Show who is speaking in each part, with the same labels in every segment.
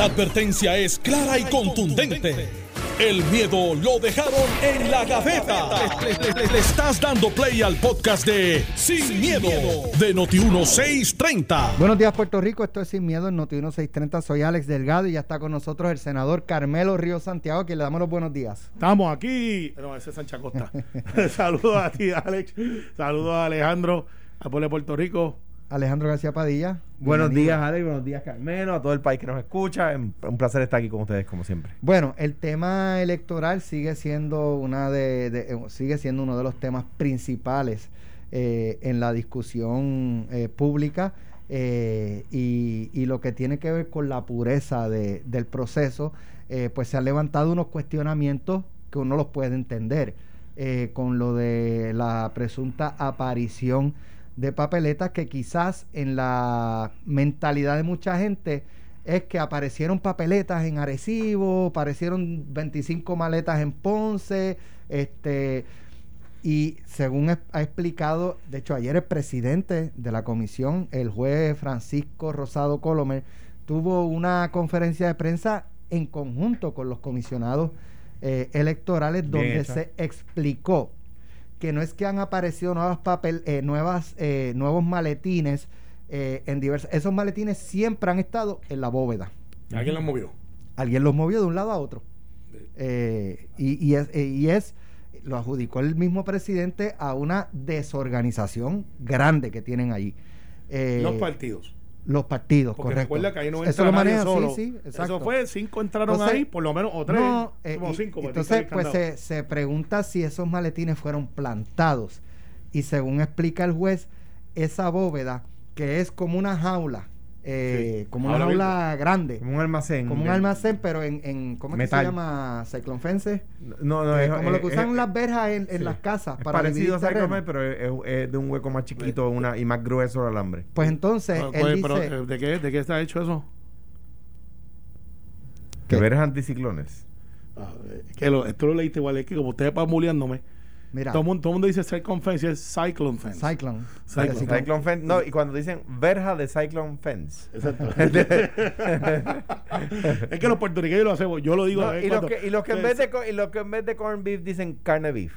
Speaker 1: La advertencia es clara y contundente. El miedo lo dejaron en la gaveta. Le, le estás dando play al podcast de Sin, miedo, de Noti1630.
Speaker 2: Buenos días, Puerto Rico. Esto es Sin Miedo en Noti1630. Soy Alex Delgado y ya está con nosotros el senador Carmelo Río Santiago, que le damos los buenos días.
Speaker 3: Estamos aquí. No, ese es Sancha Costa. Saludos a ti, Alex. Saludos a Alejandro, a Pueblo de Puerto Rico.
Speaker 2: Alejandro García Padilla.
Speaker 4: Buenos
Speaker 2: bienvenido.
Speaker 4: días, Alex. Buenos días, Carmelo. A todo el país que nos escucha. Un placer estar aquí con ustedes, como siempre.
Speaker 2: Bueno, el tema electoral sigue siendo una de, de- eh, sigue siendo uno de los temas principales eh, en la discusión eh, pública eh, y, y lo que tiene que ver con la pureza de- del proceso, pues se han levantado unos cuestionamientos que uno los puede entender con lo de la presunta aparición de papeletas que quizás en la mentalidad de mucha gente es que aparecieron papeletas en Arecibo, aparecieron 25 maletas en Ponce, este y según ha explicado, de hecho ayer el presidente de la comisión, el juez Francisco Rosado Colomer, tuvo una conferencia de prensa en conjunto con los comisionados eh, electorales donde se explicó que no es que han aparecido nuevas papel, eh, nuevas, eh, nuevos maletines eh, en diversas. Esos maletines siempre han estado en la bóveda.
Speaker 3: ¿Alguien lo movió?
Speaker 2: Alguien los movió de un lado a otro. Y, y es, y es, lo adjudicó el mismo presidente a una desorganización grande que tienen allí.
Speaker 3: Los partidos.
Speaker 2: Los partidos,
Speaker 3: Porque
Speaker 2: correcto.
Speaker 3: recuerda que ahí no
Speaker 2: Eso
Speaker 3: entra
Speaker 2: lo
Speaker 3: nadie
Speaker 2: maneja,
Speaker 3: solo.
Speaker 2: sí, sí, exacto.
Speaker 3: Eso fue, cinco entraron
Speaker 2: Entonces,
Speaker 3: ahí, por lo menos, o tres.
Speaker 2: No, eh,
Speaker 3: como
Speaker 2: y-
Speaker 3: cinco.
Speaker 2: entonces, pues se, se pregunta si esos maletines fueron plantados. Y según explica el juez, esa bóveda, que es como una jaula, eh,
Speaker 3: Sí,
Speaker 2: como una
Speaker 3: jaula
Speaker 2: grande,
Speaker 4: Como un almacén.
Speaker 2: como un almacén, pero en, en ¿cómo es que se llama? Cyclone fence.
Speaker 4: No, no,
Speaker 2: Eh,
Speaker 4: es,
Speaker 2: como lo que usan
Speaker 4: es-
Speaker 2: las verjas en, en
Speaker 4: sí.
Speaker 2: las casas
Speaker 4: Es
Speaker 2: para
Speaker 4: parecido a. Cyclone, pero es, es de un hueco más chiquito una, y más grueso el alambre.
Speaker 2: Pues entonces,
Speaker 3: Pero,
Speaker 2: él
Speaker 3: pero,
Speaker 2: dice...
Speaker 3: eh, ¿de, qué, ¿De qué está hecho eso?
Speaker 4: Que
Speaker 2: ¿Qué?
Speaker 4: ver es anticiclones.
Speaker 3: Ah, eh, que lo, esto lo leíste igual, es que como ustedes pamuleándome,
Speaker 2: mira,
Speaker 3: todo el mundo, todo mundo dice Cyclone Fence y es Cyclone Fence.
Speaker 2: Cyclone.
Speaker 3: Cyclone.
Speaker 2: Cyclone.
Speaker 4: Cyclone Fence. No, y cuando dicen verja de Cyclone Fence.
Speaker 3: Exacto. es que los puertorriqueños lo hacemos, yo lo digo.
Speaker 4: No,
Speaker 3: de vez
Speaker 4: y, los que, y, los que en vez de, co- y los que en vez de corn beef dicen carne beef.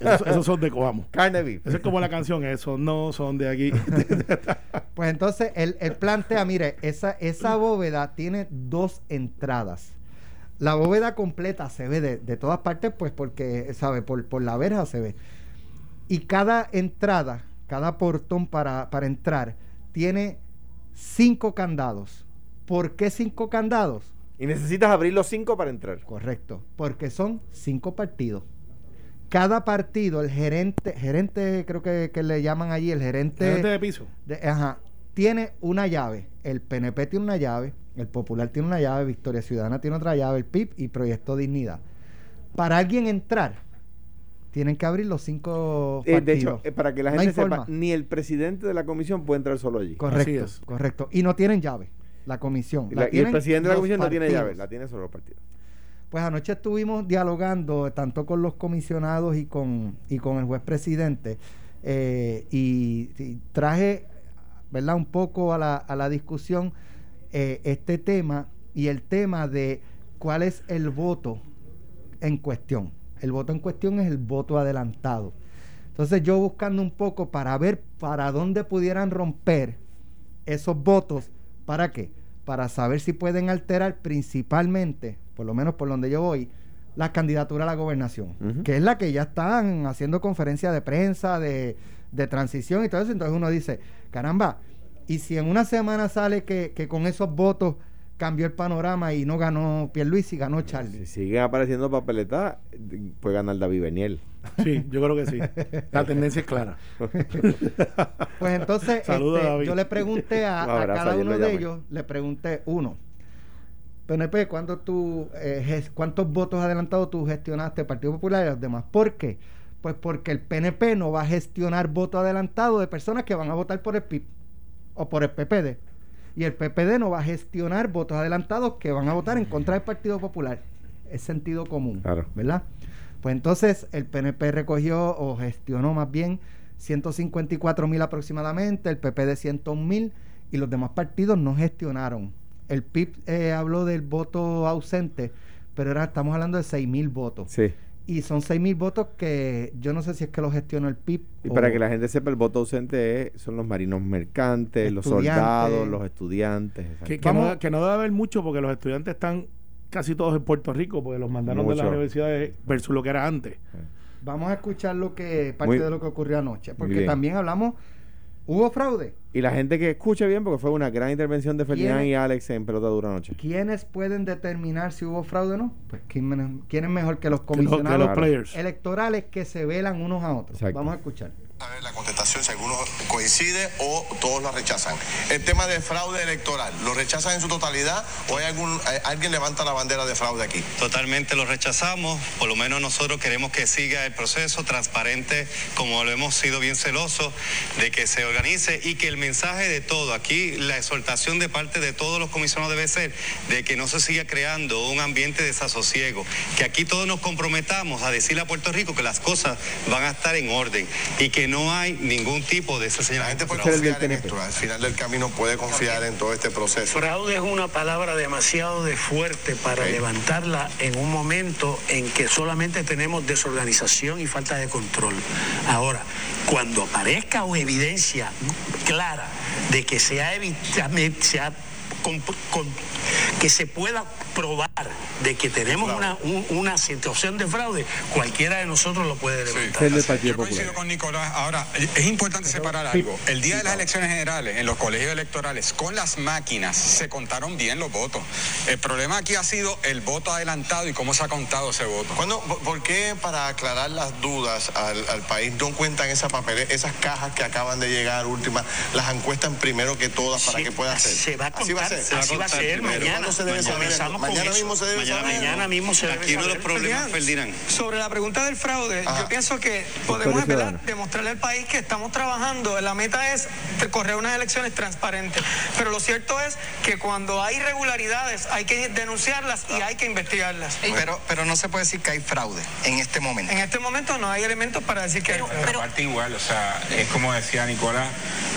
Speaker 3: Esos, esos son de Coamo.
Speaker 4: Carne beef.
Speaker 3: Eso es como la canción, esos no son de aquí.
Speaker 2: Pues entonces él, él plantea, mire, esa, esa bóveda tiene dos entradas. La bóveda completa se ve de, de todas partes, pues porque, ¿sabe? Por, por la verja se ve. Y cada entrada, cada portón para, para entrar, tiene cinco candados. ¿Por qué cinco candados?
Speaker 4: Y necesitas abrir los cinco para entrar.
Speaker 2: Correcto, porque son cinco partidos. Cada partido, el gerente, gerente creo que, que le llaman allí, el gerente...
Speaker 3: Gente de piso.
Speaker 2: De- ajá, tiene una llave. El PNP tiene una llave, el Popular tiene una llave, Victoria Ciudadana tiene otra llave, el PIB y Proyecto Dignidad. Para alguien entrar, tienen que abrir los cinco
Speaker 4: Eh, de hecho,
Speaker 2: partidos.
Speaker 4: eh, para que la
Speaker 2: No
Speaker 4: gente
Speaker 2: hay
Speaker 4: sepa,
Speaker 2: forma.
Speaker 4: ni el presidente de la comisión puede entrar solo allí.
Speaker 2: correcto,
Speaker 3: Así es.
Speaker 2: correcto. Y no tienen llave, la comisión.
Speaker 4: Y,
Speaker 2: La
Speaker 4: la- y el presidente de la comisión no tiene
Speaker 2: partidos.
Speaker 4: llave, la tiene solo los partidos.
Speaker 2: Pues anoche estuvimos dialogando tanto con los comisionados y con, y con el juez presidente eh, y, y traje, ¿verdad? Un poco a la, a la discusión eh, este tema y el tema de cuál es el voto en cuestión. El voto en cuestión es el voto adelantado. Entonces yo buscando un poco para ver para dónde pudieran romper esos votos, ¿para qué? Para saber si pueden alterar principalmente, por lo menos por donde yo voy, la candidatura a la gobernación, que es la que ya están haciendo conferencias de prensa, de, de transición y todo eso. Entonces uno dice, caramba, y si en una semana sale que, que con esos votos cambió el panorama y no ganó Pierluisi, ganó Charlie.
Speaker 4: Si siguen apareciendo papeletas, puede ganar David Beniel.
Speaker 3: Sí, yo creo que sí. La tendencia es clara.
Speaker 2: Pues entonces este,
Speaker 3: David.
Speaker 2: yo le pregunté a,
Speaker 4: Un
Speaker 2: a
Speaker 4: abrazo,
Speaker 2: cada uno de ellos, le pregunté uno, PNP, ¿cuánto tú, eh, ¿cuántos votos adelantados tú gestionaste Partido Popular y los demás? ¿Por qué? Pues porque el PNP no va a gestionar votos adelantados de personas que van a votar por el PIB o por el PPD. Y el PPD no va a gestionar votos adelantados que van a votar en contra del Partido Popular. Es sentido común,
Speaker 4: Claro.
Speaker 2: ¿verdad? Pues entonces el PNP recogió o gestionó más bien 154 mil aproximadamente, el PPD 101 mil y los demás partidos no gestionaron el PIB eh, habló del voto ausente, pero ahora estamos hablando de 6 mil votos.
Speaker 4: Sí.
Speaker 2: Y son 6 mil votos que yo no sé si es que lo gestionó el PIB.
Speaker 4: Y para que la gente sepa, el voto ausente es- son los marinos mercantes, los soldados, los estudiantes.
Speaker 3: Que, no, que no debe haber mucho porque los estudiantes están casi todos en Puerto Rico porque los mandaron de las universidades versus lo que era antes.
Speaker 2: Vamos a escuchar lo que parte
Speaker 4: Muy-
Speaker 2: de lo que ocurrió anoche, porque también hablamos, hubo fraude.
Speaker 4: Y la gente que escuche bien, porque fue una gran intervención de Ferdinand y Alex en pelota dura anoche.
Speaker 2: ¿Quiénes pueden determinar si hubo fraude o no? Pues ¿quién, quién es mejor que los
Speaker 3: Que los, que
Speaker 2: comisionados
Speaker 3: los
Speaker 4: Claro.
Speaker 3: players.
Speaker 2: electorales que se velan unos a otros?
Speaker 4: Exacto.
Speaker 2: Vamos a escuchar.
Speaker 5: A ver la contestación si alguno coincide o todos la rechazan. El tema de fraude electoral, ¿lo rechazan en su totalidad o hay algún hay- alguien levanta la bandera de fraude aquí?
Speaker 6: Totalmente lo rechazamos, por lo menos nosotros queremos que siga el proceso transparente, como lo hemos sido bien celosos, de que se organice y que el mensaje de todo, aquí la exhortación de parte de todos los comisionados debe ser de que no se siga creando un ambiente de desasosiego, que aquí todos nos comprometamos a decirle a Puerto Rico que las cosas van a estar en orden y que no hay ningún tipo de ese
Speaker 5: La gente puede confiar en esto, al final del camino puede confiar en todo este proceso.
Speaker 7: Fraude es una palabra demasiado de fuerte para levantarla en un momento en que solamente tenemos desorganización y falta de control. Ahora, cuando aparezca una evidencia clara de que se ha evitado, se ha con- que se pueda probar de que tenemos una, un- una situación de fraude, cualquiera de nosotros lo puede levantar.
Speaker 8: Yo coincido con Nicolás. Ahora, es importante separar algo. El día de las elecciones generales, en los colegios electorales, con las máquinas se contaron bien los votos. El problema aquí ha sido el voto adelantado y cómo se ha contado ese voto.
Speaker 5: ¿Cuándo- por- ¿Por qué para aclarar las dudas al, al país no cuentan esas papeles, esas cajas que acaban de llegar últimas, las encuestan primero que todas para
Speaker 7: Sí,
Speaker 5: que puedan ser?
Speaker 7: Se va a
Speaker 5: Así
Speaker 7: contar,
Speaker 5: va a ser.
Speaker 7: así va a ser
Speaker 5: Pero
Speaker 7: mañana.
Speaker 5: ¿cuándo se debe saber?
Speaker 7: Comenzamos con
Speaker 5: Mañana
Speaker 7: eso.
Speaker 5: mismo se debe
Speaker 6: Mañana
Speaker 5: saber.
Speaker 7: Mañana mismo se debe
Speaker 6: Aquí uno de los problemas, Ferdinand,
Speaker 9: Sobre la pregunta del fraude,
Speaker 5: Ajá.
Speaker 9: yo pienso que podemos.
Speaker 4: Ciudadana.
Speaker 9: demostrarle al país que estamos trabajando. La meta es correr unas elecciones transparentes. Pero lo cierto es que cuando hay irregularidades hay que denunciarlas y hay que investigarlas.
Speaker 10: Pero, pero no se puede decir que hay fraude en este momento.
Speaker 9: En este momento no hay elementos para decir que hay fraude.
Speaker 8: Pero aparte igual, o sea, es como decía Nicolás,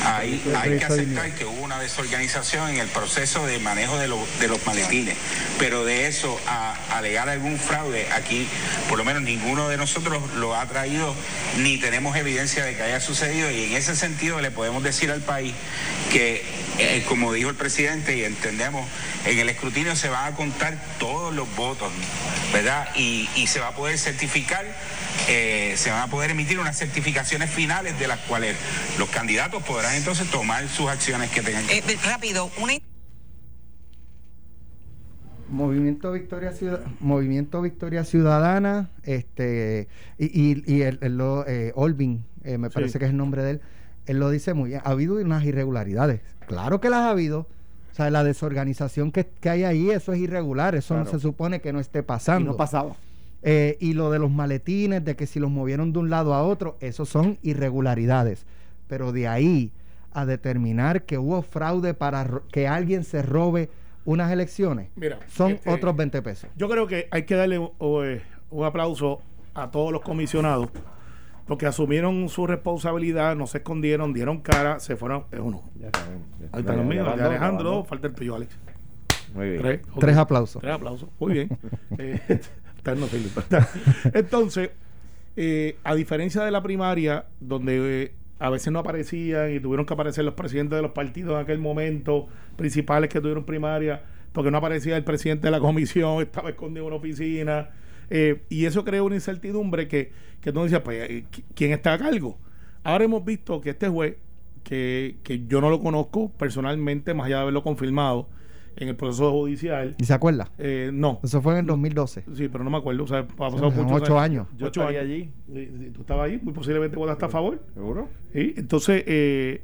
Speaker 8: hay, hay que aceptar que hubo una desorganización en el proceso de manejo de, lo- de los maletines, pero de eso a alegar algún fraude, aquí por lo menos ninguno de nosotros lo ha traído ni tenemos evidencia de que haya sucedido y en ese sentido le podemos decir al país que, eh, como dijo el presidente y entendemos, en el escrutinio se van a contar todos los votos, ¿verdad? Y, y se va a poder certificar eh, se van a poder emitir unas certificaciones finales de las cuales los candidatos podrán entonces tomar sus acciones que tengan que
Speaker 11: Eh, rápido, una
Speaker 2: Movimiento Victoria Ciudad- Movimiento Victoria Ciudadana, este y, y, y el, el lo- eh, Olvin, eh, me
Speaker 3: Sí.
Speaker 2: parece que es el nombre de él, él lo dice muy bien. Ha habido unas irregularidades. Claro que las ha habido. O sea, la desorganización que, que hay ahí, eso es irregular. Eso no se supone que no esté
Speaker 4: Y
Speaker 2: pasando.
Speaker 4: no pasaba.
Speaker 2: Eh, y lo de los maletines, de que si los movieron de un lado a otro, eso son irregularidades. Pero de ahí a determinar que hubo fraude para que alguien se robe unas elecciones,
Speaker 3: Mira,
Speaker 2: son
Speaker 3: este,
Speaker 2: otros 20 pesos.
Speaker 3: Yo creo que hay que darle eh, un aplauso a todos los comisionados porque asumieron su responsabilidad, no se escondieron, dieron cara, se fueron. Es uno.
Speaker 4: Ya saben. ya-
Speaker 3: Ahí están los míos, Alejandro, falta el tuyo, Alex.
Speaker 4: Muy bien.
Speaker 3: Tres,
Speaker 2: aplausos.
Speaker 3: Tres aplausos. Muy bien. Eh. Entonces, eh, a diferencia de la primaria, donde eh, a veces no aparecían y tuvieron que aparecer los presidentes de los partidos en aquel momento, principales que tuvieron primaria, porque no aparecía el presidente de la comisión, estaba escondido en una oficina. eh, y eso creó una incertidumbre que, que tú decías, pues, eh, ¿qui- ¿quién está a cargo? Ahora hemos visto que este juez, que, que yo no lo conozco personalmente, más allá de haberlo confirmado en el proceso judicial,
Speaker 2: ¿Y se acuerda?
Speaker 3: eh, no.
Speaker 2: Eso fue en el 2012.
Speaker 3: Sí, pero no me acuerdo. O sea, ha pasado
Speaker 2: Son
Speaker 3: muchos
Speaker 2: ocho años.
Speaker 4: Yo
Speaker 3: Ocho
Speaker 4: estaría
Speaker 3: años.
Speaker 4: allí.
Speaker 3: Sí, sí, tú estabas ahí, muy posiblemente votaste a favor.
Speaker 4: ¿Seguro?
Speaker 3: ¿sí? Entonces, eh,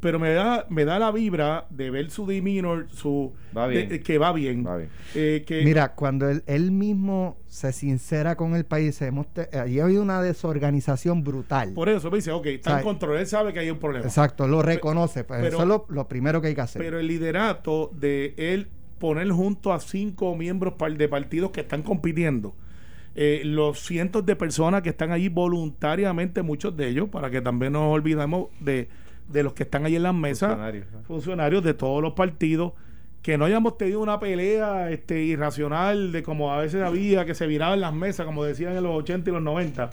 Speaker 3: pero me da, me da la vibra de ver su demeanor, su
Speaker 4: Va bien.
Speaker 3: de- de que va bien.
Speaker 4: Va bien.
Speaker 3: Eh, que,
Speaker 2: Mira, cuando él, él mismo se sincera con el país, hemos te- allí ha habido una desorganización brutal.
Speaker 3: por eso me dice, ok, está
Speaker 2: O sea,
Speaker 3: en control, él sabe que hay un problema.
Speaker 2: Exacto, lo reconoce. Pues
Speaker 3: pero-
Speaker 2: eso es lo, lo primero que hay que hacer.
Speaker 3: Pero el liderato de él poner junto a cinco miembros de partidos que están compitiendo, eh, los cientos de personas que están allí voluntariamente, muchos de ellos, para que también no nos olvidemos de, de los que están allí en las mesas,
Speaker 4: Funcionarios, ¿no?
Speaker 3: funcionarios de todos los partidos, que no hayamos tenido una pelea este, irracional de como a veces había, que se viraban las mesas, como decían en los 80 y los 90,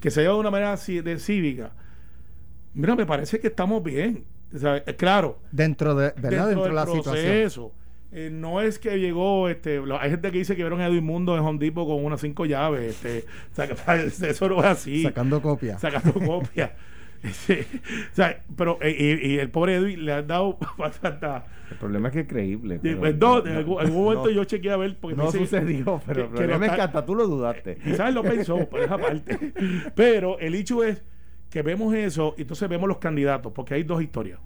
Speaker 3: que se lleva de una manera de cívica. Mira, me parece que estamos bien. O sea, eh, claro,
Speaker 2: Dentro de, ¿verdad? Dentro, de
Speaker 3: del
Speaker 2: la situación.
Speaker 3: Eh, no es que llegó, este, lo- hay gente que dice que vieron a Edwin Mundo en Home Depot con unas cinco llaves, este, o sea, que eso no es así,
Speaker 2: Sacando copias.
Speaker 3: sacando copias. Sí, o sea, pero eh, y, y el pobre Edwin le han dado hasta,
Speaker 4: El problema es que es creíble. pero-
Speaker 3: pues, no, en algún, momento
Speaker 4: no-
Speaker 3: yo chequeé a ver porque
Speaker 4: No
Speaker 3: dice-
Speaker 4: sucedió, pero el
Speaker 3: que- que
Speaker 4: problema es que hasta tú lo dudaste.
Speaker 3: Quizás lo pensó, pero es aparte. Pero el hecho es que vemos eso y entonces vemos los candidatos, porque hay dos historias.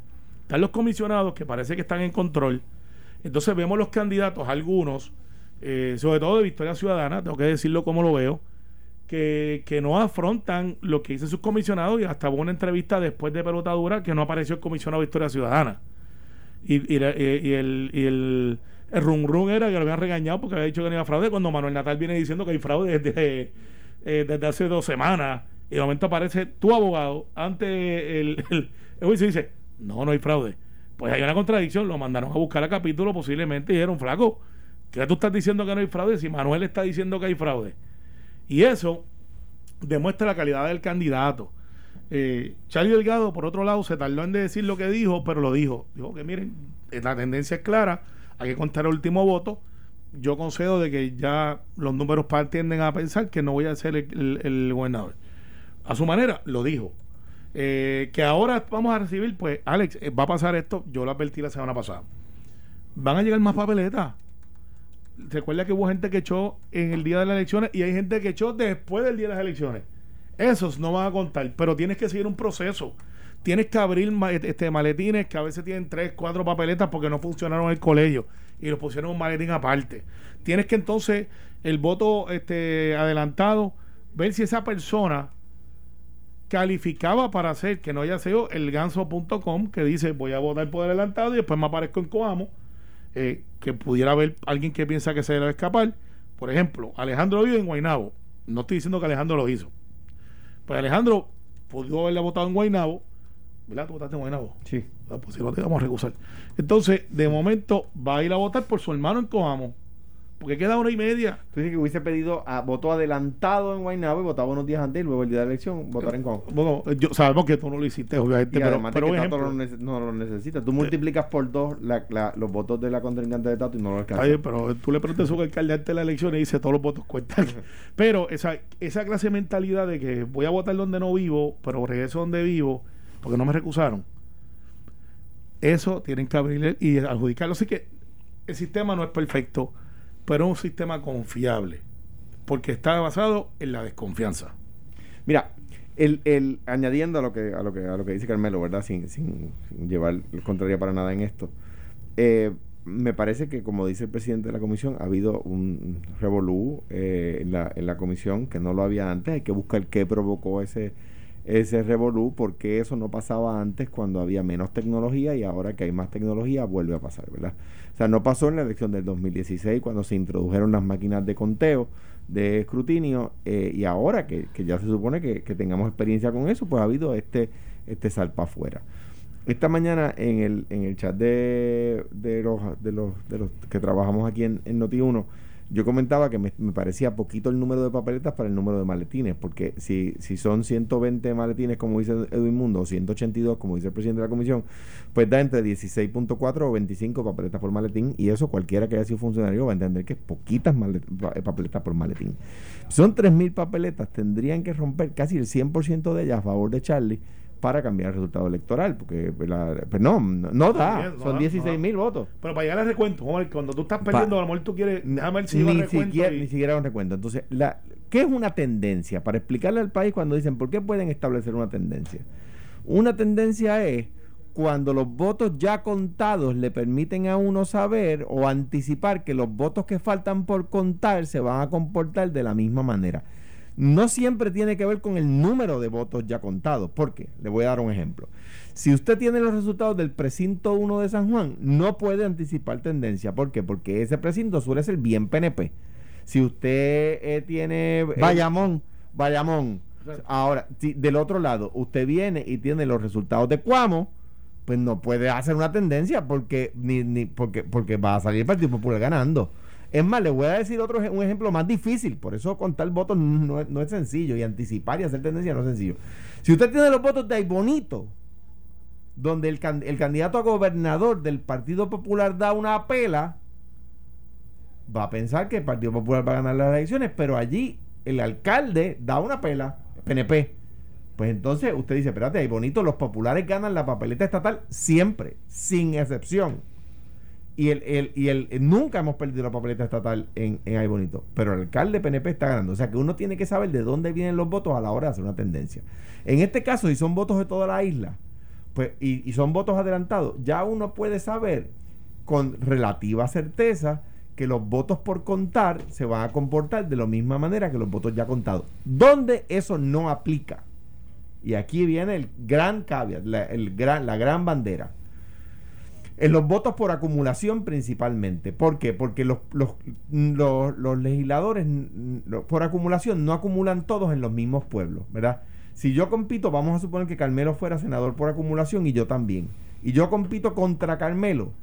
Speaker 3: Están los comisionados que parece que están en control. Entonces vemos los candidatos, algunos, eh, sobre todo de Victoria Ciudadana, tengo que decirlo como lo veo, que, no afrontan lo que dicen sus comisionados y hasta hubo una entrevista después de pelotadura que no apareció el comisionado de Victoria Ciudadana. Y, y, la- y- el, y el, el rum rum era que lo habían regañado porque había dicho que no iba fraude cuando Manuel Natal viene diciendo que hay fraude desde, eh, desde hace dos semanas. Y de momento aparece tu abogado ante el, el, juicio y dice no, no hay fraude pues hay una contradicción, lo mandaron a buscar a capítulo posiblemente y dijeron flaco que tú estás diciendo que no hay fraude si Manuel está diciendo que hay fraude y eso demuestra la calidad del candidato eh, Charlie Delgado, por otro lado, se tardó en decir lo que dijo, pero lo dijo. Dijo que miren, eh, la tendencia es clara, hay que contar el último voto. Yo concedo de que ya los números tienden a pensar que no voy a ser el gobernador. A su manera, lo dijo. Eh, que ahora vamos a recibir, pues, Alex, eh, va a pasar esto, yo lo advertí la semana pasada. Van a llegar más papeletas. Recuerda que hubo gente que echó en el día de las elecciones y hay gente que echó después del día de las elecciones. Esos no van a contar, pero tienes que seguir un proceso. Tienes que abrir ma- este, maletines que a veces tienen tres, cuatro papeletas porque no funcionaron en el colegio y los pusieron un maletín aparte. Tienes que entonces el voto este, adelantado, ver si esa persona calificaba para hacer que no haya sido el ganso.com que dice voy a votar por adelantado y después me aparezco en Coamo eh, que pudiera haber alguien que piensa que se debe escapar. Por ejemplo Alejandro vive en Guaynabo. No estoy diciendo que Alejandro lo hizo. Pues Alejandro pudo haberle votado en Guaynabo ¿verdad? tú votaste en Guaynabo.
Speaker 4: Sí.
Speaker 3: Ah, pues si no te vamos a recusar. Entonces de momento va a ir a votar por su hermano en Coamo porque queda hora y media
Speaker 4: Tú dices que hubiese pedido a voto adelantado en Guaynabo y votaba unos días antes y luego el día de la elección votar en Congo.
Speaker 3: bueno, yo, sabemos que tú no lo hiciste obviamente
Speaker 4: Y
Speaker 3: pero, pero
Speaker 4: que
Speaker 3: un
Speaker 4: Tato
Speaker 3: ejemplo.
Speaker 4: no, lo nece- no lo necesita. Tú multiplicas por dos la- la- los votos de la contrincante de Tato y no lo alcanzas.
Speaker 3: Ay, pero tú le preguntas a un alcalde antes de la elección y dice todos los votos cuentan. Pero esa, esa clase de mentalidad de que voy a votar donde no vivo, pero regreso donde vivo, porque no me recusaron, eso tienen que abrirle y adjudicarlo. Así que el sistema no es perfecto, pero un sistema confiable, porque está basado en la desconfianza.
Speaker 4: Mira, el, el, añadiendo a lo que a lo que a lo que dice Carmelo, ¿verdad? Sin, sin, sin llevar contraria para nada en esto. eh, me parece que, como dice el presidente de la comisión, ha habido un revolú eh, en, la, en la comisión que no lo había antes. Hay que buscar qué provocó ese, ese revolú, porque eso no pasaba antes cuando había menos tecnología y ahora que hay más tecnología vuelve a pasar, ¿verdad? O sea, no pasó en la elección del 2016 cuando se introdujeron las máquinas de conteo, de escrutinio, eh, y ahora que, que ya se supone que, que tengamos experiencia con eso, pues ha habido este, este salpa afuera. Esta mañana en el, en el chat de, de, los, de, los, de los que trabajamos aquí en, en Noti1, yo comentaba que me, parecía poquito el número de papeletas para el número de maletines, porque si, si son 120 maletines, como dice Edwin Mundo, o 182, como dice el presidente de la comisión, pues da entre 16.4 o 25 papeletas por maletín, y eso cualquiera que haya sido funcionario va a entender que es poquitas eh, papeletas por maletín. Son 3.000 papeletas, tendrían que romper casi el 100% de ellas a favor de Charlie para cambiar el resultado electoral, porque la- pues no, no, no da,
Speaker 3: No,
Speaker 4: son
Speaker 3: no,
Speaker 4: 16 mil votos.
Speaker 3: Pero para llegar al recuento, cuando tú estás perdiendo, a lo mejor tú quieres, déjame ver si
Speaker 4: ni, siquiera,
Speaker 3: y-
Speaker 4: ni siquiera un recuento. Entonces, la, ¿qué es una tendencia? Para explicarle al país cuando dicen, ¿por qué pueden establecer una tendencia? Una tendencia es cuando los votos ya contados le permiten a uno saber o anticipar que los votos que faltan por contar se van a comportar de la misma manera. No siempre tiene que ver con el número de votos ya contados. ¿Por qué? Le voy a dar un ejemplo. Si usted tiene los resultados del precinto 1 de San Juan, no puede anticipar tendencia. ¿Por qué? Porque ese precinto suele ser bien PNP. Si usted eh, tiene... eh,
Speaker 2: Bayamón.
Speaker 4: Bayamón. Ahora, si del otro lado, usted viene y tiene los resultados de Cuamo, pues no puede hacer una tendencia porque ni, ni porque porque va a salir el Partido Popular ganando. Es más, le voy a decir otro un ejemplo más difícil, por eso contar votos no, no es sencillo y anticipar y hacer tendencia no es sencillo. Si usted tiene los votos de ahí bonito, donde el, can- el candidato a gobernador del Partido Popular da una pela, va a pensar que el Partido Popular va a ganar las elecciones, pero allí el alcalde da una pela, PNP. Pues entonces usted dice, espérate, ahí bonito, los populares ganan la papeleta estatal siempre, sin excepción. Y el, y el, nunca hemos perdido la papeleta estatal en, en Ay Bonito, pero el alcalde PNP está ganando. O sea que uno tiene que saber de dónde vienen los votos a la hora de hacer una tendencia. En este caso, si son votos de toda la isla, pues, y, y son votos adelantados, ya uno puede saber con relativa certeza que los votos por contar se van a comportar de la misma manera que los votos ya contados. ¿Dónde eso no aplica? Y aquí viene el gran caveat, la, el gran, la gran bandera. En los votos por acumulación principalmente. ¿Por qué? Porque los, los, los, los legisladores por acumulación no acumulan todos en los mismos pueblos, ¿verdad? Si yo compito, vamos a suponer que Carmelo fuera senador por acumulación y yo también. Y yo compito contra Carmelo.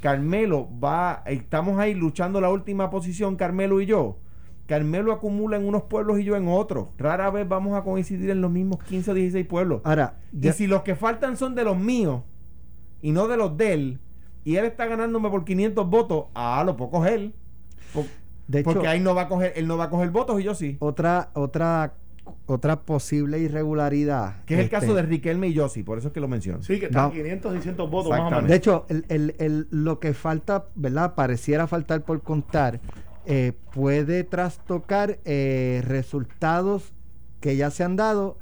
Speaker 4: Carmelo va, estamos ahí luchando la última posición, Carmelo y yo. Carmelo acumula en unos pueblos y yo en otros. Rara vez vamos a coincidir en los mismos 15 o 16 pueblos.
Speaker 2: Ahora,
Speaker 4: Y si los que faltan son de los míos y no de los de él, y él está ganándome por 500 votos, ah, lo puedo coger. Por-
Speaker 2: de hecho,
Speaker 4: porque ahí no va a coger, él no va a coger votos y yo sí.
Speaker 2: otra, otra, otra posible irregularidad.
Speaker 4: Que es el
Speaker 2: este,
Speaker 4: caso de Riquelme y Yossi, por eso es que lo menciono.
Speaker 3: Sí, que están
Speaker 2: No.
Speaker 3: 500, 600 votos más o menos.
Speaker 2: De hecho, el, el- el- lo que falta, ¿verdad? Pareciera faltar por contar, eh, puede trastocar eh, resultados que ya se han dado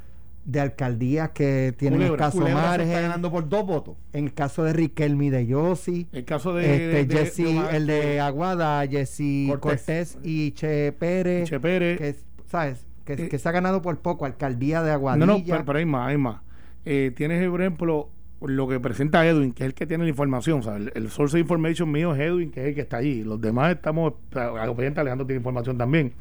Speaker 2: de alcaldías que tienen
Speaker 3: Culebra,
Speaker 2: escaso
Speaker 4: Culebra se está
Speaker 2: margen.
Speaker 4: ganando por dos votos.
Speaker 2: En el caso de Riquelme de Yossi.
Speaker 3: El caso de,
Speaker 2: Este,
Speaker 3: de- de-
Speaker 2: Jesse,
Speaker 3: de Omar-
Speaker 2: el de Aguada, Jesse
Speaker 4: Cortés.
Speaker 2: Cortés, y Che Pérez,
Speaker 3: Che Pérez.
Speaker 2: que, ¿sabes? Que,
Speaker 3: Eh,
Speaker 2: que se ha ganado por poco, alcaldía de
Speaker 3: No,
Speaker 2: Aguadilla.
Speaker 3: no, pero, pero hay más, hay más. Eh, tienes, por ejemplo, lo que presenta Edwin, que es el que tiene la información. O sea, el, el source of information mío es Edwin, que es el que está allí. Los demás estamos, obviamente Alejandro tiene información también.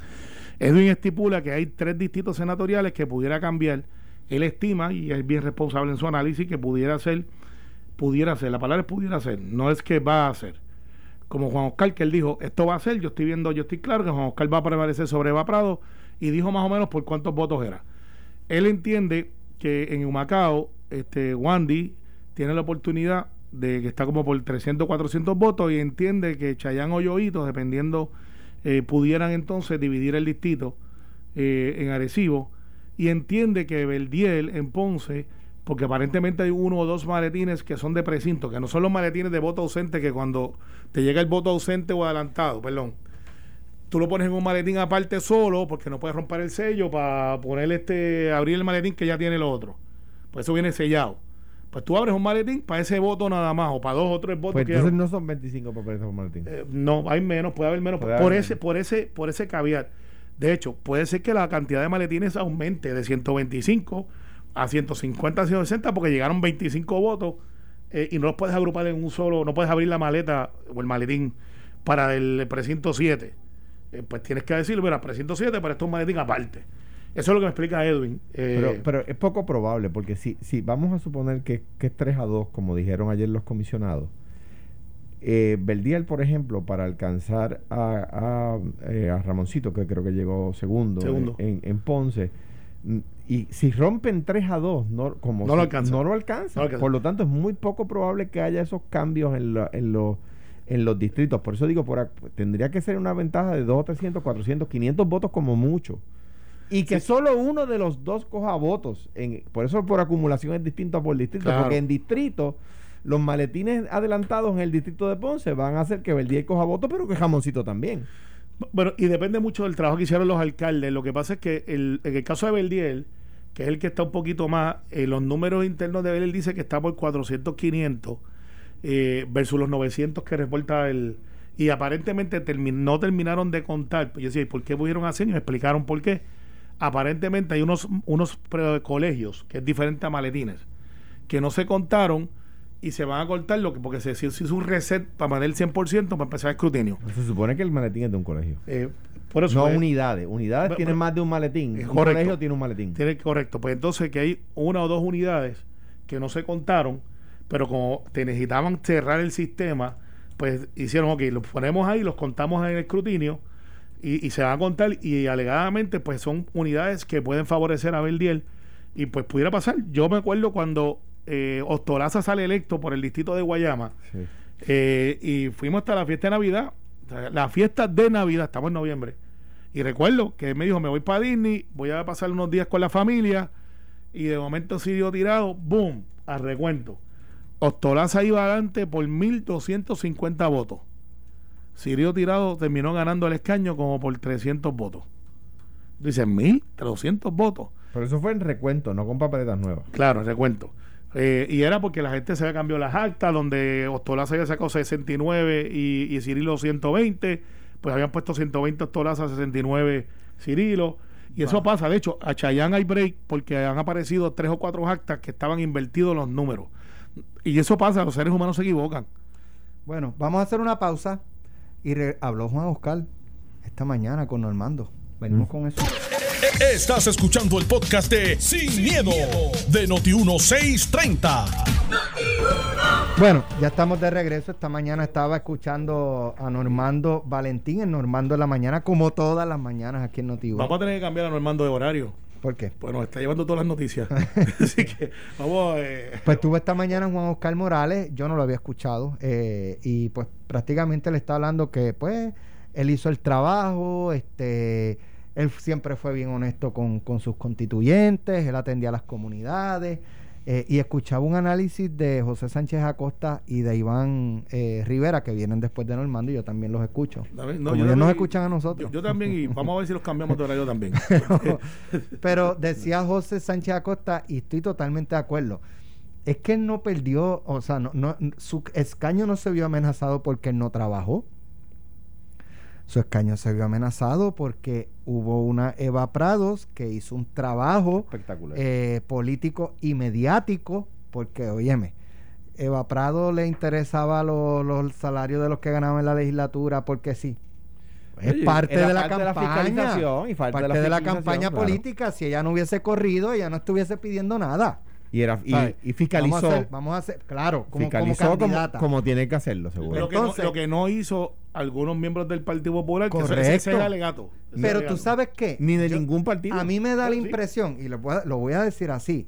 Speaker 3: Edwin estipula que hay tres distritos senatoriales que pudiera cambiar. Él estima, y es bien responsable en su análisis, que pudiera ser, pudiera ser, la palabra es pudiera ser, no es que va a ser. Como Juan Oscar, que él dijo, esto va a ser, yo estoy viendo, yo estoy claro que Juan Oscar va a prevalecer sobre Eva Prado, y dijo más o menos por cuántos votos era. Él entiende que en Humacao, este, Wandy tiene la oportunidad de que está como por 300, 400 votos y entiende que Chayán o Yoito, dependiendo, eh, pudieran entonces dividir el distrito eh, en Arecibo y entiende que Beldiel en Ponce, porque aparentemente hay uno o dos maletines que son de precinto, que no son los maletines de voto ausente que cuando te llega el voto ausente o adelantado, perdón, tú lo pones en un maletín aparte solo porque no puedes romper el sello para poner este abrir el maletín que ya tiene el otro. Pues eso viene sellado. Pues tú abres un maletín para ese voto nada más o para dos o tres votos
Speaker 4: Pues entonces no son 25 papeletas por Martín.
Speaker 3: eh, no, hay menos, puede haber menos
Speaker 4: Puede
Speaker 3: por
Speaker 4: haber
Speaker 3: ese
Speaker 4: menos.
Speaker 3: por ese por ese caveat. De hecho, puede ser que la cantidad de maletines aumente de 125 a 150, 160 porque llegaron 25 votos eh, y no los puedes agrupar en un solo, no puedes abrir la maleta o el maletín para el precinto 7. Eh, pues tienes que decir, mira, precinto 7, pero esto es un maletín aparte. Eso es lo que me explica Edwin. Eh,
Speaker 4: Pero, pero es poco probable, porque si, si vamos a suponer que, que es 3 a 2, como dijeron ayer los comisionados, eh, Verdiel, por ejemplo, para alcanzar a, a, eh, a Ramoncito, que creo que llegó segundo,
Speaker 3: Segundo.
Speaker 4: En, en Ponce, mm, y si rompen 3 a 2, no, como
Speaker 3: No lo alcanza.
Speaker 4: no lo alcanza.
Speaker 3: No lo alcanza.
Speaker 4: Por lo tanto, es muy poco probable que haya esos cambios en, la- en, los en los distritos. Por eso digo, por, tendría que ser una ventaja de 200, 300, 400, 500 votos como mucho. Y que solo uno de los dos coja votos. En, por eso por acumulación es distinto a por distrito.
Speaker 3: Claro.
Speaker 4: Porque en distrito, los maletines adelantados en el distrito de Ponce van a hacer que Verdiel coja votos, pero que Jamoncito también.
Speaker 3: Bueno, y depende mucho del trabajo que hicieron los alcaldes. Lo que pasa es que el, en el caso de Beldiel, que es el que está un poquito más, eh, los números internos de Beldiel dice que está por 400, 500 eh, versus los 900 que reporta el... Y aparentemente no terminaron de contar. Pues yo decía, ¿y por qué pudieron hacer? Y me explicaron por qué. Aparentemente hay unos, unos pre- colegios, que es diferente a maletines, que no se contaron y se van a cortar lo que porque se se hizo un reset para poner el 100% para empezar el escrutinio.
Speaker 4: Se supone que el maletín es de un colegio.
Speaker 3: Eh, por eso
Speaker 4: no
Speaker 3: es-
Speaker 4: unidades. Unidades
Speaker 3: Pero-
Speaker 4: tienen
Speaker 3: pero-
Speaker 4: más de un maletín. Un
Speaker 3: correcto.
Speaker 4: colegio tiene un maletín.
Speaker 3: Tiene correcto. Pues entonces que hay una o dos unidades que no se contaron, pero como te necesitaban cerrar el sistema, pues hicieron, ok, los ponemos ahí, los contamos en el escrutinio y, se van a contar y alegadamente pues son unidades que pueden favorecer a Beldiel y pues pudiera pasar. Yo me acuerdo cuando eh, Ostolaza sale electo por el distrito de Guayama eh, y fuimos hasta la fiesta de Navidad, la fiesta de Navidad, estamos en noviembre. Y recuerdo que me dijo, me voy para Disney, voy a pasar unos días con la familia y de momento siguió tirado, boom, a recuento. Ostolaza iba adelante por 1.250 votos. Sirio Tirado terminó ganando el escaño como por 300 votos. Dicen 1.300 votos.
Speaker 4: Pero eso fue en recuento, no con papeletas nuevas.
Speaker 3: Claro, en recuento. Eh, y era porque la gente se había cambiado las actas, donde Ostolaza había sacado 69 y, y Cirilo 120, pues habían puesto 120 Ostolaza, 69 Cirilo. Y eso pasa, de hecho, a Chayán hay break porque han aparecido tres o cuatro actas que estaban invertidos los números. Y eso pasa, los seres humanos se equivocan.
Speaker 2: Bueno, vamos a hacer una pausa. Y habló Juan Oscar esta mañana con Normando. Venimos mm. con eso.
Speaker 1: Estás escuchando el podcast de Sin, miedo, de Noti1630.
Speaker 2: Bueno, ya estamos de regreso. Esta mañana estaba escuchando a Normando Valentín en Normando en la mañana, como todas las mañanas aquí en Noti1.
Speaker 3: Vamos a tener que cambiar a Normando de horario.
Speaker 2: ¿Por qué?
Speaker 3: Pues nos está llevando todas las noticias. Así que vamos
Speaker 2: eh. Pues tuve esta mañana Juan Oscar Morales, yo no lo había escuchado, eh, y pues prácticamente le está hablando que pues él hizo el trabajo, este, él siempre fue bien honesto con, con sus constituyentes, él atendía a las comunidades, eh, y escuchaba un análisis de José Sánchez Acosta y de Iván eh, Rivera, que vienen después de Normando, y yo también los escucho.
Speaker 3: No, ellos nos escuchan a nosotros. Yo, también, y vamos a ver si los cambiamos de horario también.
Speaker 2: pero, decía José Sánchez Acosta, y estoy totalmente de acuerdo, es que él no perdió, o sea, no, no, su escaño no se vio amenazado porque él no trabajó su escaño se vio amenazado porque hubo una Eva Prados que hizo un trabajo eh, político y mediático, porque, óyeme, Eva Prado le interesaba los salarios de los que ganaban en la legislatura, porque sí. Es parte de la campaña. y parte de la, campaña política. Si ella no hubiese corrido, ella no estuviese pidiendo nada.
Speaker 4: Y, era, y, fiscalizó.
Speaker 2: Vamos a, hacer, claro,
Speaker 4: como, fiscalizó como, tiene que hacerlo, seguro.
Speaker 3: Lo que, no, lo que no hizo algunos miembros del Partido Popular,
Speaker 2: correcto. que ese, ese alegato. Pero tú sabes qué.
Speaker 4: Ni de ningún partido.
Speaker 2: A mí me da la impresión, y lo voy, a, lo voy a decir así,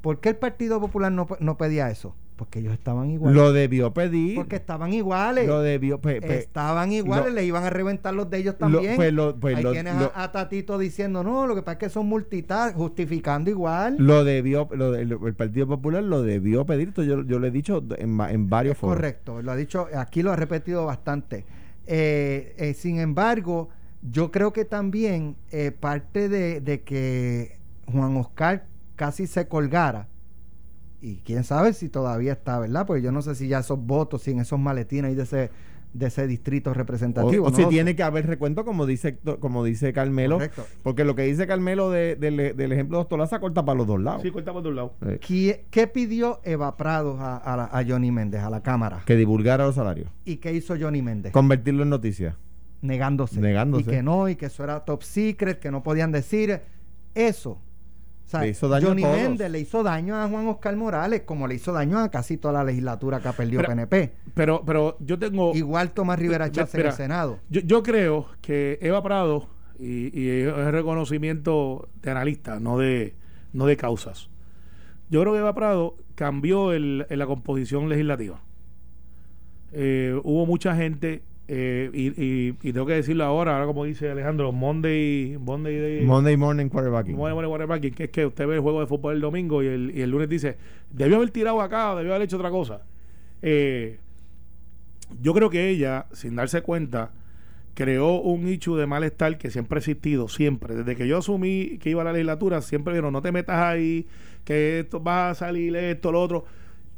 Speaker 2: ¿por qué el Partido Popular no, no pedía eso? Porque ellos estaban iguales.
Speaker 4: Lo debió pedir.
Speaker 2: Porque estaban iguales.
Speaker 4: Lo debió
Speaker 2: Estaban iguales, le iban a reventar los de ellos también. pues pues Ahí tienes a, Tatito diciendo, no, lo que pasa es que son multitask, justificando igual.
Speaker 4: Lo debió, lo el Partido Popular lo debió pedir. Yo, yo lo he dicho en, en varios foros.
Speaker 2: Correcto, lo ha dicho, aquí lo ha repetido bastante. Eh, eh, sin embargo, yo creo que también eh, parte de, de que Juan Oscar casi se colgara y quién sabe si todavía está, ¿verdad? Porque yo no sé si ya esos votos, si en esos maletines ahí de ese de ese distrito representativo.
Speaker 4: O, si tiene que haber recuento, como dice como dice Carmelo. Porque lo que dice Carmelo del ejemplo de Ostolaza corta para los dos lados.
Speaker 3: Sí, corta para los dos lados.
Speaker 2: ¿Qué, pidió Eva Prados a, a, Johnny Méndez, a la Cámara?
Speaker 4: Que divulgara los salarios.
Speaker 2: ¿Y qué hizo Johnny Méndez?
Speaker 4: Convertirlo en noticia.
Speaker 2: Negándose.
Speaker 4: Negándose.
Speaker 2: Y que no, y que eso era top secret, que no podían decir. Eso le hizo daño Johnny Méndez le hizo daño a Juan Oscar Morales, como le hizo daño a casi toda la legislatura que ha perdido PNP.
Speaker 3: Pero, pero yo tengo.
Speaker 2: Igual Tomás Rivera Chávez en el Senado.
Speaker 3: Yo, yo, creo que Eva Prado, y, y es reconocimiento de analista, no de, no de causas. Yo creo que Eva Prado cambió el, en la composición legislativa. Eh, hubo mucha gente eh, y, y, tengo que decirlo ahora, ahora como dice Alejandro, Monday, Monday,
Speaker 4: Monday morning quarterbacking.
Speaker 3: Monday morning quarterbacking, que es que usted ve el juego de fútbol el domingo y el, y el lunes dice, debió haber tirado acá, debió haber hecho otra cosa. Eh, yo creo que ella, sin darse cuenta, creó un nicho de malestar que siempre ha existido, siempre. Desde que yo asumí que iba a la legislatura, siempre vieron, no te metas ahí, que esto va a salir esto, lo otro.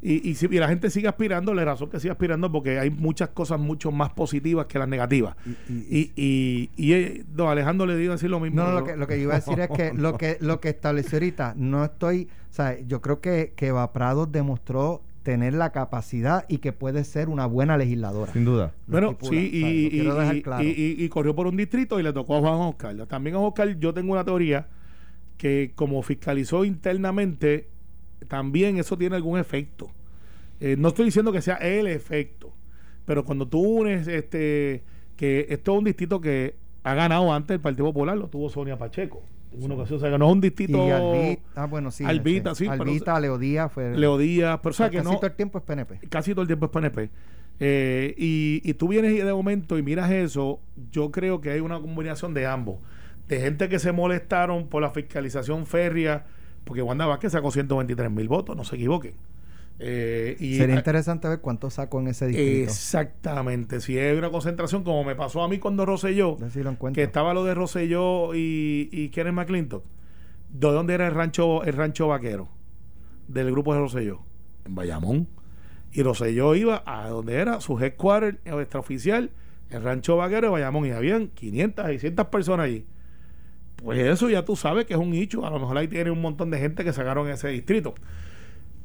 Speaker 3: Y, y, la gente sigue aspirando, la razón que sigue aspirando porque hay muchas cosas mucho más positivas que las negativas. Y, y, y eh, Alejandro le digo decir lo mismo.
Speaker 2: No, lo, que, lo que iba a decir es que lo que lo que estableció ahorita, no estoy, o sea, yo creo que, que Prados demostró tener la capacidad y que puede ser una buena legisladora.
Speaker 4: Sin duda.
Speaker 3: Bueno, sí, y, y, corrió por un distrito y le tocó a Juan Oscar. También a Oscar yo tengo una teoría que como fiscalizó internamente también eso tiene algún efecto. Eh, no estoy diciendo que sea el efecto, pero cuando tú unes este que esto es un distrito que ha ganado antes el Partido Popular, lo tuvo Sonia Pacheco. En una ocasión, o no es un distrito.
Speaker 2: Y Albita, ah, bueno, sí.
Speaker 3: Albita, sí.
Speaker 2: Albita, Leo Díaz fue.
Speaker 3: Leo Díaz, pero o sea, que
Speaker 2: casi
Speaker 3: no.
Speaker 2: todo el tiempo es PNP.
Speaker 3: Casi todo el tiempo es PNP. Eh, y, y tú vienes de momento y miras eso, yo creo que hay una combinación de ambos. De gente que se molestaron por la fiscalización férrea, porque Wanda Vázquez sacó 123 mil votos, no se equivoquen.
Speaker 2: Eh, y Sería interesante ver cuánto sacó en ese distrito.
Speaker 3: Exactamente. Si hay una concentración, como me pasó a mí cuando Rosselló, que estaba lo de Rosselló y, y Kenneth McClintock. ¿De dónde era el rancho, el rancho vaquero? Del grupo de Rosselló. En Bayamón. Y Rosselló iba a donde era su headquarter extraoficial, el rancho vaquero de Bayamón. Y habían 500, 600 personas allí. Pues eso ya tú sabes que es un hecho. A lo mejor ahí tiene un montón de gente que sacaron ese distrito.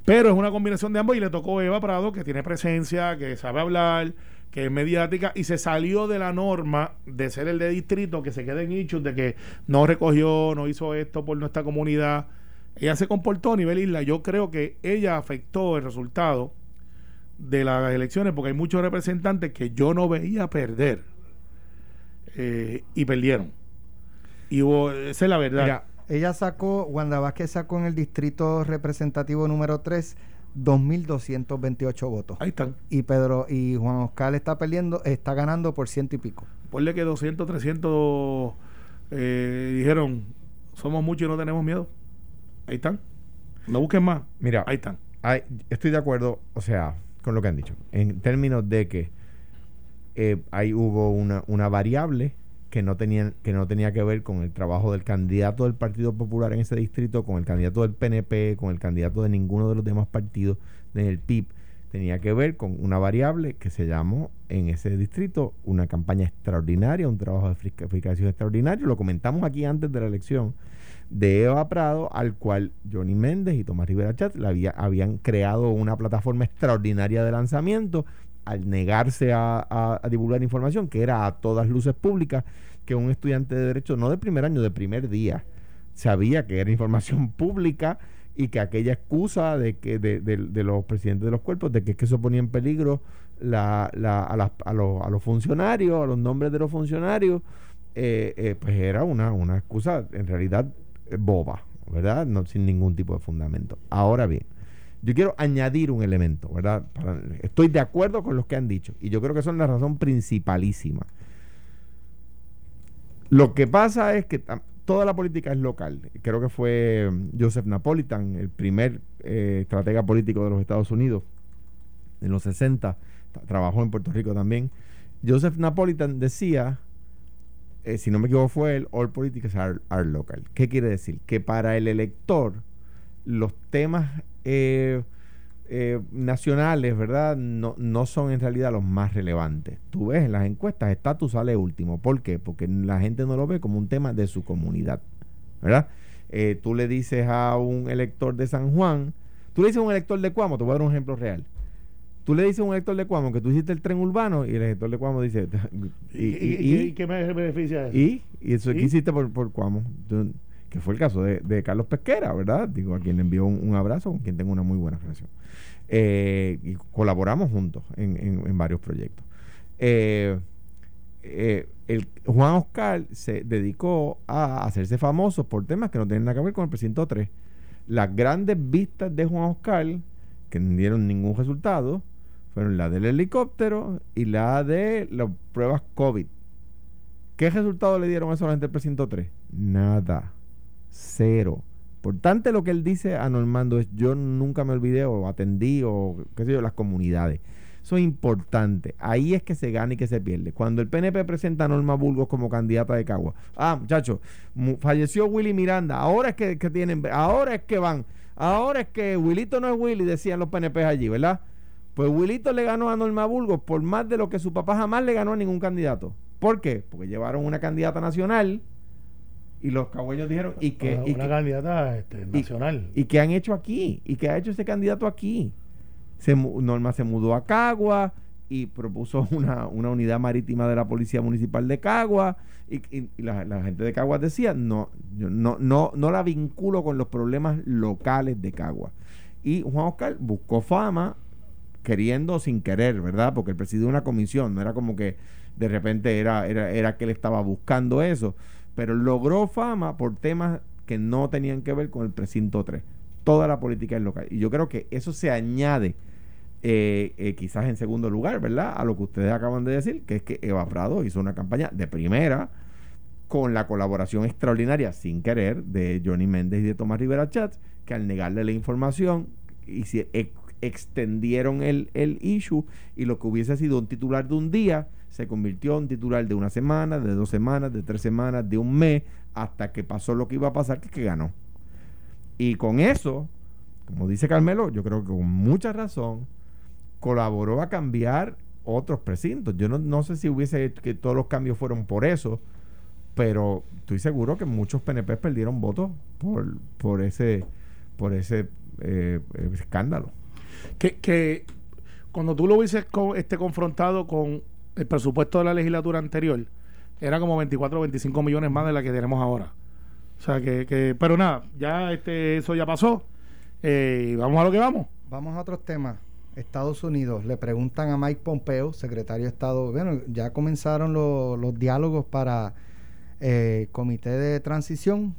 Speaker 3: Pero es una combinación de ambos y le tocó Eva Prado, que tiene presencia, que sabe hablar, que es mediática y se salió de la norma de ser el de distrito, que se quede en hechos de que no recogió, no hizo esto por nuestra comunidad. Ella se comportó a nivel isla. Yo creo que ella afectó el resultado de las elecciones porque hay muchos representantes que yo no veía perder eh, y perdieron. Y esa es la verdad.
Speaker 2: Ella sacó, Wanda Vázquez sacó en el distrito representativo número 3 2.228 votos.
Speaker 3: Ahí están.
Speaker 2: Y Pedro y Juan Oscar está perdiendo, está ganando por ciento y pico.
Speaker 3: Ponle que 200, 300 eh, dijeron, somos muchos y no tenemos miedo. Ahí están. No busquen más.
Speaker 4: Mira,
Speaker 3: ahí están.
Speaker 4: estoy de acuerdo, o sea, con lo que han dicho. En términos de que eh, ahí hubo una, una variable que no, tenían, que no tenía que ver con el trabajo del candidato del Partido Popular en ese distrito, con el candidato del PNP, con el candidato de ninguno de los demás partidos del PIB. Tenía que ver con una variable que se llamó en ese distrito una campaña extraordinaria, un trabajo de fiscalización extraordinario. Lo comentamos aquí antes de la elección de Eva Prado, al cual Johnny Méndez y Tomás Rivera Chat había, habían creado una plataforma extraordinaria de lanzamiento al negarse a, divulgar información que era a todas luces públicas, que un estudiante de derecho, no de primer año, de primer día, sabía que era información pública y que aquella excusa de que de, los presidentes de los cuerpos de que, es que eso ponía en peligro la, la, a, a, los, a, los, funcionarios, a los nombres de los funcionarios, eh, eh, pues era una, una excusa en realidad eh, boba, ¿verdad? No, sin ningún tipo de fundamento. Ahora bien, yo quiero añadir un elemento, ¿verdad? estoy de acuerdo con los que han dicho y yo creo que son la razón principalísima. Lo que pasa es que toda la política es local. Creo que fue mm, Joseph Napolitan, el primer eh, estratega político de los Estados Unidos en los 60, trabajó en Puerto Rico también. Joseph Napolitan decía, eh, si no me equivoco fue el All Politics are local. ¿Qué quiere decir? Que para el elector los temas eh, eh, nacionales, ¿verdad? No, no son en realidad los más relevantes. Tú ves en las encuestas, estatus sale último. ¿Por qué? Porque la gente no lo ve como un tema de su comunidad, ¿verdad? Eh, tú le dices a un elector de San Juan, tú le dices a un elector de Cuamo, te voy a dar un ejemplo real. Tú le dices a un elector de Cuamo que tú hiciste el tren urbano y el elector de Cuamo dice,
Speaker 3: ¿y, qué me beneficia
Speaker 4: eso? ¿Y? ¿Y eso qué hiciste por, por Cuamo? Que fue el caso de, Carlos Pesquera, ¿verdad? Digo, a quien le envió un, abrazo, con quien tengo una muy buena relación. Eh, y colaboramos juntos en, varios proyectos. Eh, eh, el, Juan Oscar se dedicó a hacerse famoso por temas que no tienen nada que ver con el precinto 3. Las grandes vistas de Juan Oscar, que no dieron ningún resultado, fueron la del helicóptero y la de las pruebas COVID. ¿Qué resultado le dieron a eso el precinto 3? Nada cero. Por tanto, lo que él dice a Normando es, yo nunca me olvidé o atendí o qué sé yo, las comunidades. Eso es importante. Ahí es que se gana y que se pierde. Cuando el PNP presenta a Norma Burgos como candidata de Cagua. Ah, muchachos, falleció Willy Miranda. Ahora es que, tienen, ahora es que van. Ahora es que Willito no es Willy, decían los PNP allí, ¿verdad? Pues Willito le ganó a Norma Burgos por más de lo que su papá jamás le ganó a ningún candidato. ¿Por qué? Porque llevaron una candidata nacional y los cagüeños dijeron, ¿y que
Speaker 3: Una, candidata este, nacional.
Speaker 4: Y, qué han hecho aquí? ¿Y qué ha hecho ese candidato aquí? Se, Norma se mudó a Cagua y propuso una, unidad marítima de la Policía Municipal de Cagua. Y, la, gente de Cagua decía, no, no, no, no la vinculo con los problemas locales de Cagua. Y Juan Oscar buscó fama queriendo o sin querer, ¿verdad? Porque él presidió una comisión, no era como que de repente era, era, era que él estaba buscando eso, pero logró fama por temas que no tenían que ver con el precinto 3. Toda la política es local. Y yo creo que eso se añade eh, eh, quizás en segundo lugar, ¿verdad? A lo que ustedes acaban de decir, que es que Eva Prado hizo una campaña de primera con la colaboración extraordinaria, sin querer, de Johnny Méndez y de Tomás Rivera Chats, que al negarle la información y si, extendieron el, el issue y lo que hubiese sido un titular de un día se convirtió en titular de una semana, de dos semanas, de tres semanas, de un mes, hasta que pasó lo que iba a pasar, que, que ganó. Y con eso, como dice Carmelo, yo creo que con mucha razón, colaboró a cambiar otros precintos. Yo no, no sé si hubiese que todos los cambios fueron por eso, pero estoy seguro que muchos PNP perdieron votos por, por ese, por ese eh, escándalo.
Speaker 3: Que, que cuando tú lo hubieses este, confrontado con el presupuesto de la legislatura anterior, era como 24 o 25 millones más de la que tenemos ahora. O sea que, que pero nada, ya este, eso ya pasó. Eh, vamos a lo que vamos.
Speaker 2: Vamos a otros temas. Estados Unidos le preguntan a Mike Pompeo, secretario de Estado, bueno, ya comenzaron los diálogos para eh, comité de transición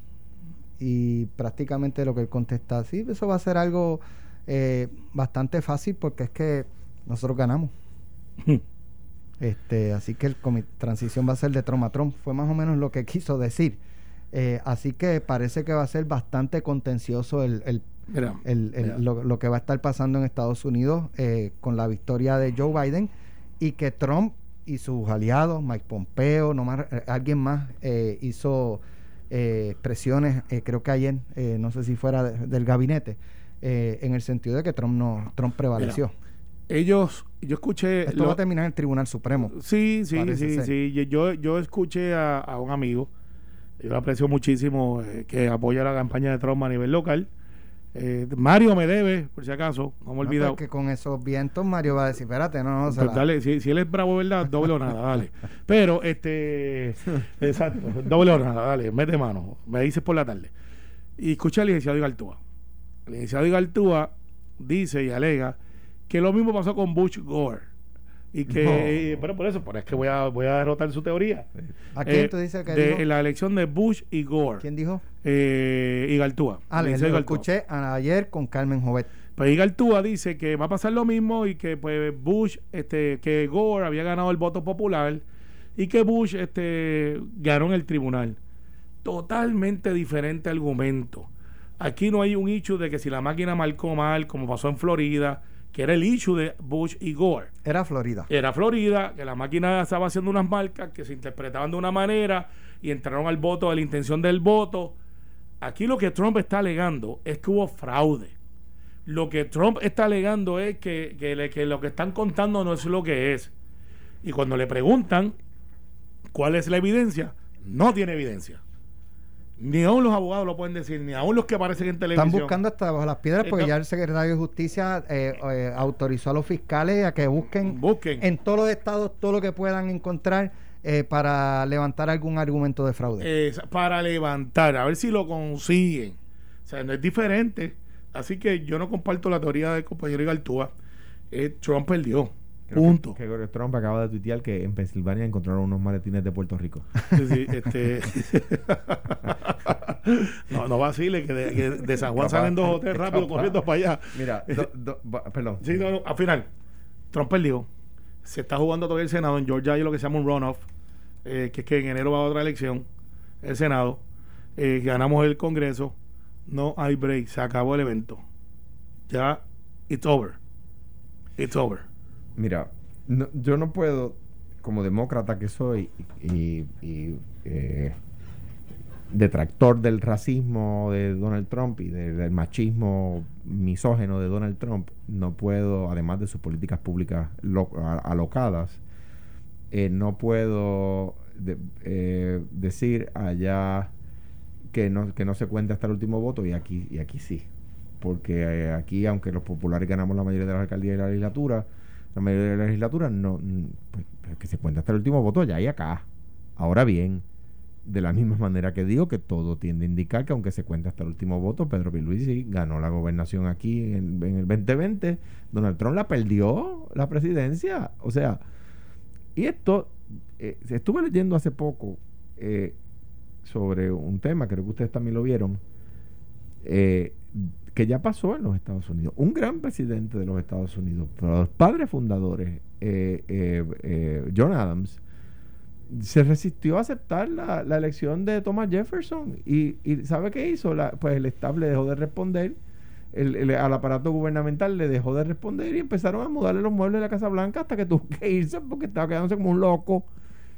Speaker 2: y prácticamente lo que él contesta, sí, eso va a ser algo eh, bastante fácil porque es que nosotros ganamos. este, así que el comité transición va a ser de Tromatrón, fue más o menos lo que quiso decir. Eh, así que parece que va a ser bastante contencioso el, el, Lo, que va a estar pasando en Estados Unidos eh, con la victoria de Joe Biden y que Trump y sus aliados, Mike Pompeo, no más, eh, alguien más hizo presiones, creo que ayer, no sé si fuera del gabinete, en el sentido de que Trump no Trump prevaleció.
Speaker 3: ellos, yo escuché...
Speaker 2: Esto va a terminar en el Tribunal Supremo.
Speaker 3: Sí, sí, sí, sí. Yo, yo escuché a un amigo yo aprecio muchísimo eh, que apoya la campaña de Trump a nivel local. Eh, Mario me debe, por si acaso, no me he olvidado.
Speaker 2: que con esos vientos Mario va a decir, espérate, no, no,
Speaker 3: pues dale, si, si, él es bravo, ¿verdad? Doble o nada, dale. Pero, este, exacto, doble o nada, dale, mete mano, me dices por la tarde. Y escucha al licenciado Igaltúa. El licenciado Igaltúa dice y alega que lo mismo pasó con Bush Gore. Y que bueno por eso por es que voy a voy a derrotar su teoría.
Speaker 2: ¿a quién eh, tú dices que
Speaker 3: de, la elección de Bush y Gore.
Speaker 2: ¿quién dijo?
Speaker 3: Eh, Igaltúa
Speaker 2: ah le, lo escuché ayer con Carmen Jovet.
Speaker 3: Pues Igaltúa dice que va a pasar lo mismo y que pues Bush este que Gore había ganado el voto popular y que Bush este ganó en el tribunal. Totalmente diferente argumento. Aquí no hay un hecho de que si la máquina marcó mal como pasó en Florida que era el issue de Bush y Gore.
Speaker 2: Era Florida.
Speaker 3: Era Florida, que la máquina estaba haciendo unas marcas que se interpretaban de una manera y entraron al voto de la intención del voto. Aquí lo que Trump está alegando es que hubo fraude. Lo que Trump está alegando es que, que lo que están contando no es lo que es. Y cuando le preguntan cuál es la evidencia, no tiene evidencia. Ni aún los abogados lo pueden decir, ni aún los que aparecen en televisión.
Speaker 2: Están buscando hasta bajo las piedras porque ya el secretario de Justicia eh, eh, autorizó a los fiscales a que busquen,
Speaker 3: busquen
Speaker 2: en todos los estados todo lo que puedan encontrar eh, para levantar algún argumento de fraude.
Speaker 3: para levantar, a ver si lo consiguen. O sea, no es diferente. Así que yo no comparto la teoría del compañero Igaltúa. Trump perdió. Punto.
Speaker 4: Que, Trump acaba de tuitear que en Pensilvania encontraron unos maletines de Puerto Rico.
Speaker 3: Sí, sí, este... no, no vacile, que de, que de San Juan salen dos o tres rápido corriendo para allá.
Speaker 4: Mira, perdón.
Speaker 3: Sí, no, al final, Trump perdió. Se está jugando todavía el Senado. En Georgia hay lo que se llama un runoff, eh, que es que en enero va a otra elección, el Senado. Eh, ganamos el Congreso. No hay break. Se acabó el evento. Ya, it's over. It's over.
Speaker 4: Mira, yo no puedo, como demócrata que soy y, eh, detractor del racismo de Donald Trump y del machismo misógeno de Donald Trump, no puedo, además de sus políticas públicas alocadas, eh, no puedo eh, decir allá que no, se cuenta hasta el último voto y aquí, y aquí sí. Porque aquí, aunque los populares ganamos la mayoría de las alcaldías y la legislatura, la mayoría de la legislatura no, pues, que se cuenta hasta el último voto ya y acá. Ahora bien, de la misma manera que digo que todo tiende a indicar que aunque se cuente hasta el último voto, Pedro Pierluisi ganó la gobernación aquí en, el 2020, Donald Trump la perdió la presidencia, o sea, y esto, eh, estuve leyendo hace poco eh, sobre un tema, creo que ustedes también lo vieron, eh, que ya pasó en los Estados Unidos. Un gran presidente de los Estados Unidos, los padres fundadores, John Adams, se resistió a aceptar la, elección de Thomas Jefferson. Y, ¿sabe qué hizo? pues el estable dejó de responder. El, al aparato gubernamental le dejó de responder y empezaron a mudarle los muebles de la Casa Blanca hasta que tuvo que irse porque estaba quedándose como un loco.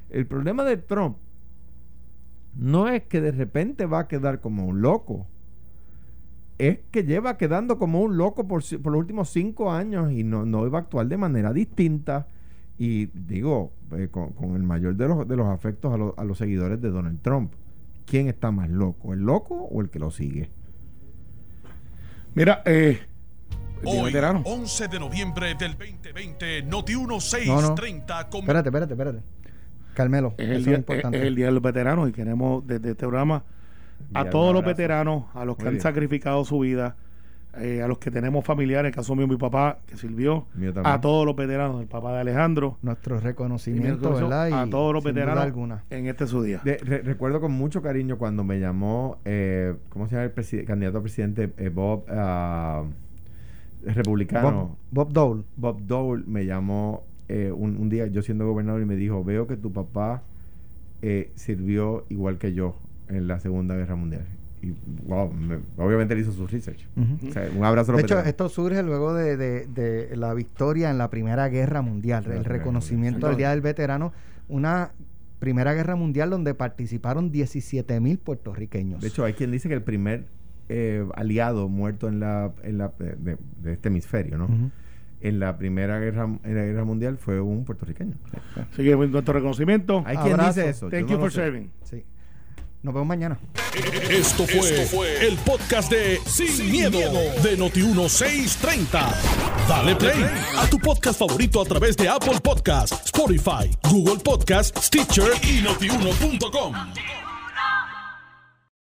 Speaker 4: El problema de Trump no es que de repente va a quedar como un loco. Es que lleva quedando como un loco por, por los últimos cinco años y no, no iba a actuar de manera distinta y digo, eh, con, el mayor de los, de los afectos a, a, los seguidores de Donald Trump, ¿quién está más loco? ¿El loco o el que lo sigue?
Speaker 3: Mira, eh,
Speaker 1: Hoy, 11 de noviembre del 2020, Noti 1630.
Speaker 2: No, Espérate, espérate, espérate. Carmelo,
Speaker 3: es el, día, es, es el día de los veteranos y queremos desde este programa a todos los veteranos, a los que han sacrificado su vida, eh, a los que tenemos familiares, caso mío mi papá que sirvió, a todos los veteranos, el papá de Alejandro.
Speaker 2: Nuestro reconocimiento, ¿verdad?
Speaker 3: a todos los veteranos en este su día.
Speaker 4: recuerdo con mucho cariño cuando me llamó, eh, ¿cómo se llama el candidato a presidente? Eh, Bob, uh, republicano.
Speaker 2: Bob, Dole.
Speaker 4: Bob Dole me llamó un, un, día, yo siendo gobernador, y me dijo, veo que tu papá sirvió igual que yo en la Segunda Guerra Mundial y wow, obviamente él hizo su research. un abrazo.
Speaker 2: De hecho, esto surge luego de, la victoria en la Primera Guerra Mundial, el reconocimiento del Día del Veterano, una Primera Guerra Mundial donde participaron 17 mil puertorriqueños.
Speaker 4: De hecho, hay quien dice que el primer eh, aliado muerto en la, en la de, este hemisferio, ¿no? En la primera guerra, en la guerra mundial fue un puertorriqueño.
Speaker 3: Así que nuestro reconocimiento.
Speaker 4: Hay quien dice eso.
Speaker 3: Thank you for serving.
Speaker 2: Sí. Nos vemos mañana.
Speaker 1: Esto fue, el podcast de Sin, miedo, de Noti1630. Dale play a tu podcast favorito a través de Apple Podcasts, Spotify, Google Podcasts, Stitcher y notiuno.com.